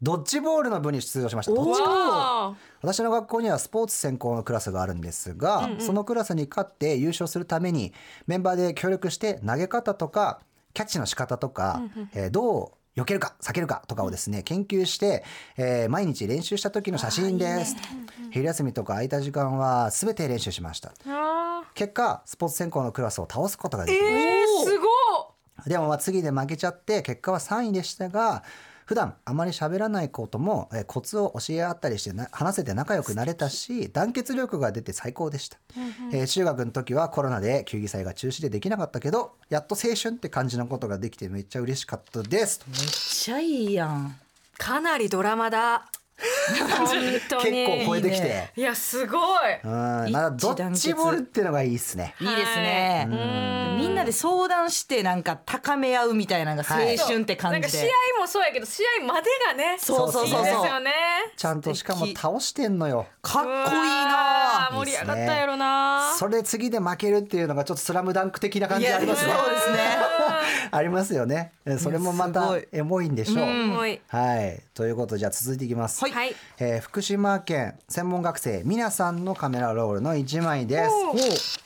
ドッジボールの部に出場しました。どっちかわ私の学校にはスポーツ専攻のクラスがあるんですが、そのクラスに勝って優勝するためにメンバーで協力して投げ方とかキャッチの仕方とか、えーどう避けるか避けるかとかをですね研究して、えー毎日練習した時の写真です。昼休みとか空いた時間は全て練習しました。あ結果スポーツ専攻のクラスを倒すことができました、えー、すごいでもまあ次で負けちゃって結果は3位でしたが普段あまり喋らないことも、えーコツを教え合ったりしてな話せて仲良くなれたし団結力が出て最高でした、えー中学の時はコロナで球技祭が中止でできなかったけどやっと青春って感じのことができてめっちゃ嬉しかったです。めっちゃいいやん。かなりドラマだ結に。構超えてきて。いやすごい。うん。まだドッジボールっていうのがいいっすね。いいですね、みんなで相談してなんか高め合うみたいなのが青春って感じで、なんか試合もそうやけど試合までがねそうそうそうですよね。ちゃんとしかも倒してんのよ。かっこいいな。盛り上がったやろな。それで次で負けるっていうのがちょっとスラムダンク的な感じありますね。ですね。[LAUGHS] ありますよね。えそれもまたエモいんでしょう、はい。はい。ということでじゃあ続いていきます、はい。はい。えー福島県専門学生みなさんのカメラロールの一枚です。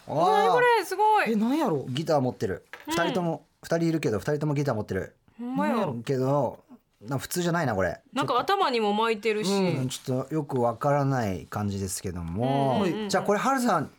おー。これすごい。えなんやろ？ギター持ってる。二人とも二人いるけど二人ともギター持ってる。ほんまや。けどな普通じゃないなこれ。なんか頭にも巻いてるし、うん。ちょっとよくわからない感じですけども、じゃあこれはるさん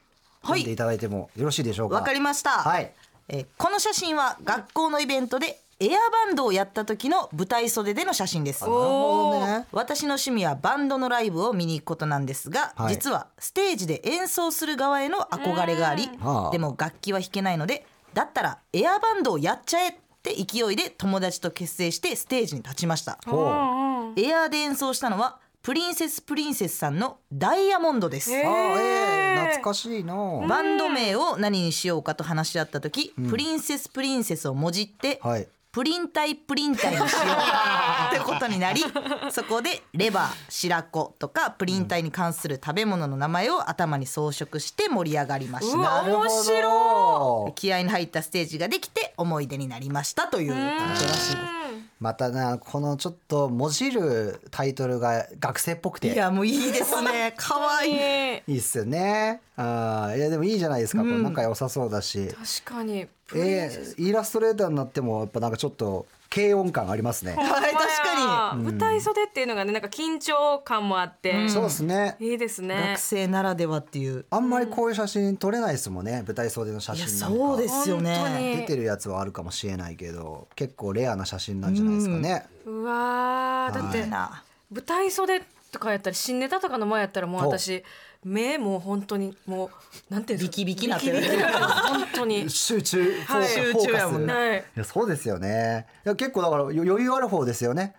はい。見ていただいてもよろしいでしょうか？わかりました、はい。えーこの写真は学校のイベントでエアバンドをやった時の舞台袖での写真です。なるほどね。私の趣味はバンドのライブを見に行くことなんですが、はい。実はステージで演奏する側への憧れがあり、はあ。でも楽器は弾けないのでだったらエアバンドをやっちゃえって勢いで友達と結成してステージに立ちました。ほう。エアーで演奏したのはプリンセスプリンセスさんのダイヤモンドです、あー。えー、懐かしいな、バンド名を何にしようかと話し合った時、プリンセスプリンセスをもじって、はいプリン体プリン体にしよう。[LAUGHS] ってことになりそこでレバー白子とかプリン体に関する食べ物の名前を頭に装飾して盛り上がりました。なるほ面ど気合いの入ったステージができて思い出になりましたという。ことらしいですまたなこのちょっともじるタイトルが学生っぽくて。いやもういいですね。[LAUGHS] 可愛い。えいいっすよね。あーいやでもいいじゃないですか、これ仲良さそうだし。確かに。えー、イラストレーターになってもやっぱなんかちょっと軽音感ありますね、はい確かに舞台袖っていうのがねなんか緊張感もあって、そうですね。いいですにね。学生ならではっていう。あんまりこういう写真撮れないですもんね舞台袖の写真なんか。そうですよ本当ねに。出てるやつはあるかもしれないけど結構レアな写真なんじゃないですかね、うわー。だっていいな舞台袖とかやったら新ネタとかの前やったらもう私目もう本当にもうなんていうんですか。ビキビキなってる。本当に。[LAUGHS] 集中、はい。集中やもんね。フォーカスはいいやそうですよね。いや結構だからよ余裕ある方ですよね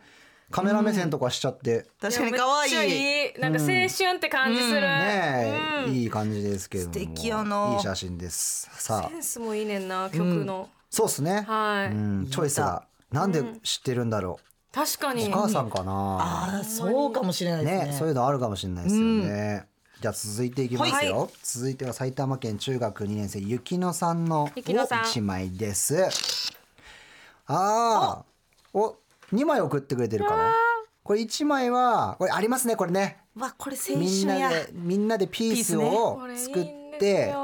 カメラ目線とかしちゃって、確かに可愛い。いいなんか青春って感じする、ねえ、うん。いい感じですけども。素敵やないい写真です。さあ。センスもいいねんな曲の、そうですね、はい、うん、チョイスが。なんで知ってるんだろう、確かに。お母さんかな。ああそうかもしれないですね。ねそういうのあるかもしれないですよね、じゃあ続いていきますよ、はい。続いては埼玉県中学2年生ゆきのさん。の一枚です。ああお二枚送ってくれてるかな？これ一枚はこれありますねこれね。わこれ青みんな春やでみんなでピースを作って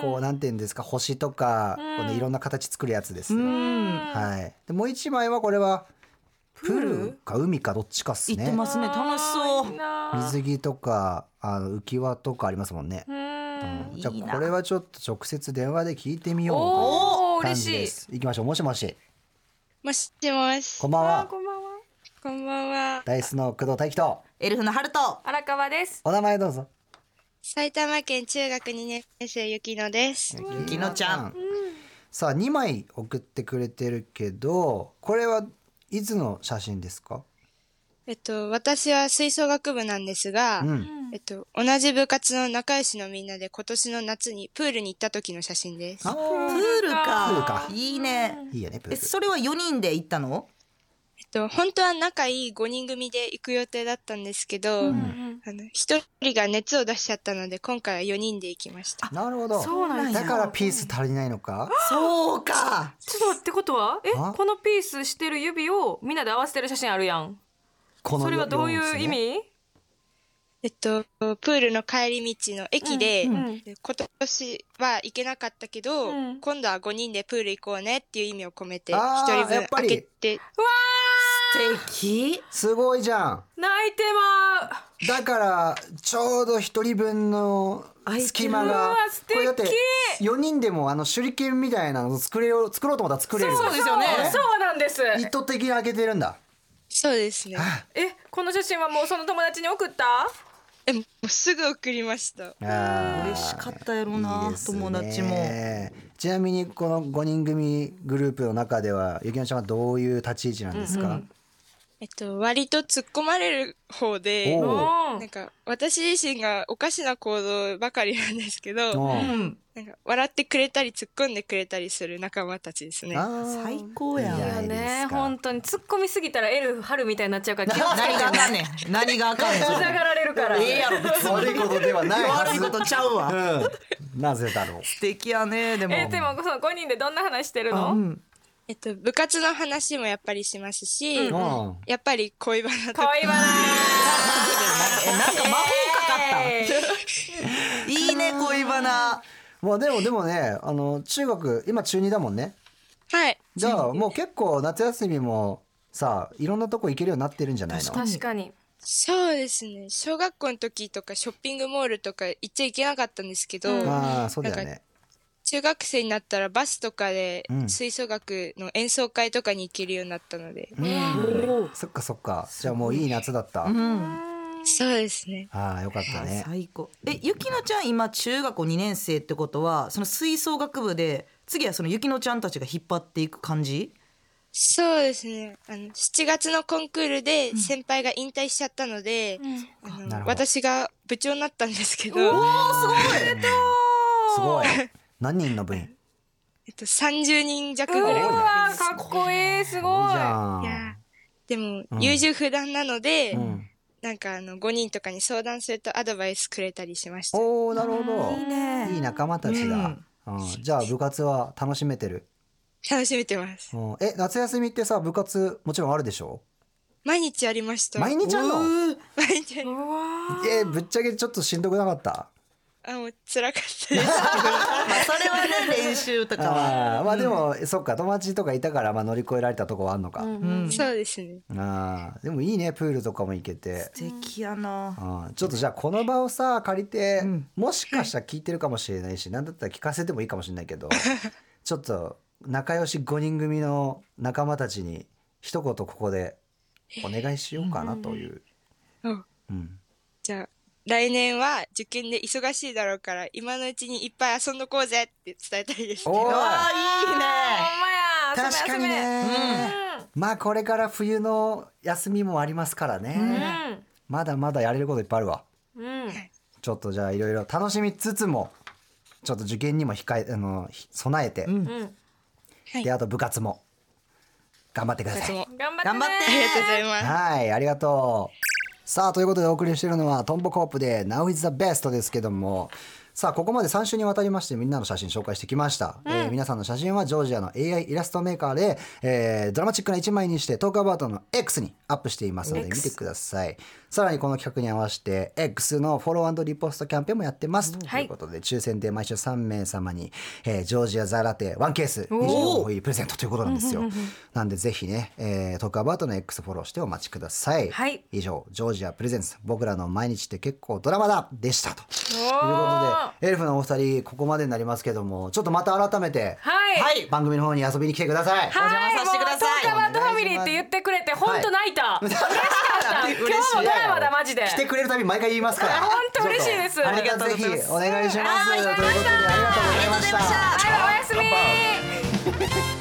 こうなんていうんですか星とか、こうねいろんな形作るやつです、はい。でもう一枚はこれはプール？か海かどっちかっすね。言ってますね。楽しそう。水着とかあの浮き輪とかありますもんね、うん。じゃこれはちょっと直接電話で聞いてみようおおという感嬉しい。じです。行きましょう。もしもし。もしもしこんばんは。こんばんはこんばんはダイスの工藤大樹とエルフのハルト荒川ですお名前どうぞ。埼玉県中学2年生ゆきのですゆきのちゃん。さあ2枚送ってくれてるけど、これはいつの写真ですか？えっと私は吹奏楽部なんですが、うん。えっと同じ部活の仲良しのみんなで今年の夏にプールに行った時の写真ですあプールか。プールかいいね。いいよねプール。えそれは四人で行ったの？えっと本当は仲いい5人組で行く予定だったんですけど、あの一人が熱を出しちゃったので今回は4人で行きましたなるほど。そうなんやだからピース足りないのか？そうか。ちょっと待ってことは？えあこのピースしてる指をみんなで合わせてる写真あるやんこのそれはどういう意味？えっと、プールの帰り道の駅で、うんで今年は行けなかったけど、うん。今度は5人でプール行こうねっていう意味を込めて、あー1人分開けて、素敵。すごいじゃん。泣いてまう。だからちょうど一人分の隙間うがこれだって4人でもあの手裏剣みたいなの作れよう作ろうと思ったら作れるそうですよね。そうなんです。意図的に開けてるんだ。そうですね。えこの写真はもうその友達に送った？え、もうすぐ送りました。嬉しかったやろないいですね。友達も。ちなみにこの5人組グループの中ではゆきのちゃんはどういう立ち位置なんですか、えっと、割と突っ込まれる方で、なんか、私自身がおかしな行動ばかりなんですけど、なんか、笑ってくれたり突っ込んでくれたりする仲間たちですね。最高やねか。本当に突っ込みすぎたらエルフ春みたいになっちゃうから [LAUGHS] 何があかんねん。何があかんねん。塞がられるからええやろ悪いことではない悪いことちゃうわ。うん、なぜだろう。素敵やねでも。えでもその5人でどんな話してるの、うんえっと、部活の話もやっぱりしますし、うん。やっぱり恋バナとか、恋バナ。[LAUGHS] えなんか魔法かかった。[LAUGHS] いいね恋バナ。まあでもでもねあの中学今中2だもんね。はい。じゃあもう結構夏休みもさいろんなとこ行けるようになってるんじゃないの？確かに。そうですね。小学校の時とかショッピングモールとか行っちゃいけなかったんですけど、ああそうだよね中学生になったらバスとかでうん。吹奏楽の演奏会とかに行けるようになったので、うん。そっかそっか。じゃあもういい夏だった、そうですね。ああよかったね。最高。えゆきのちゃん今中学校2年生ってことはその吹奏楽部で次はそのゆきのちゃんたちが引っ張っていく感じ？そうですね。あの、7月のコンクールで先輩が引退しちゃったので、あの私が部長になったんですけど、すごい [LAUGHS] 何人の部員？えっと、30人弱ぐらい。うわかっこいいすごい。いやでも、優柔不断なので、うん。なんかあの、5人とかに相談するとアドバイスくれたりしました。おおなるほど。いいね。いい仲間たちだ、うん。じゃあ部活は楽しめてる、楽しめてます。うん、え夏休みってさ部活もちろんあるでしょ？毎日ありました。毎日あんの？毎日。ありまえぶっちゃけちょっとしんどくなかった？あ、もう辛かったです。[LAUGHS] まあそれはね練習とかは。まあでも、そっか友達とかいたからまあ乗り越えられたとこはあんのか、そうですね。あーでもいいねプールとかも行けて。素敵やな。うんちょっとじゃあこの場をさ借りて、もしかしたら聞いてるかもしれないし何だったら聞かせてもいいかもしれないけど [LAUGHS] ちょっと仲良し5人組の仲間たちに一言ここでお願いしようかなという。うん。うん。じゃあ、来年は受験で忙しいだろうから、今のうちにいっぱい遊んどこうぜって伝えたいですけど。おーあいいね。ほんまや確かにね、まあこれから冬の休みもありますからね、まだまだやれることいっぱいあるわ。うん。うんちょっとじゃあいろいろ楽しみつつもちょっと受験にも控えあのひ備えて、はい。であと部活も。頑張ってください。頑張ってありがとうございます。はいありがとうさあということでお送りしているのはトンボコープで Now is the best ですけどもさあここまで3週にわたりましてみんなの写真紹介してきました、えー皆さんの写真はジョージアの AI イラストメーカーで、えードラマチックな1枚にしてトークアバウトの X にアップしていますので見てください。さらにこの企画に合わせて X のフォローリポストキャンペーンもやってます、ということで抽選で毎週3名様に、えージョージアザラテ1ケース24個入りプレゼントということなんですよ。なんでぜひね、えートークアバウトの X フォローしてお待ちください、はい。以上ジョージアプレゼンツ僕らの毎日って結構ドラマだでしたということでエルフのお二人ここまでになりますけどもちょっとまた改めて、はい。番組の方に遊びに来てください、はいお邪魔させてください。もうバートファミリーって言ってくれて本当泣いた、嬉しかった。今日もドラマだマジで。来てくれるたび毎回言いますから。本当嬉しいです。ありがとうございます。ぜひお願いします。ということでありがとうございました。はいおやすみ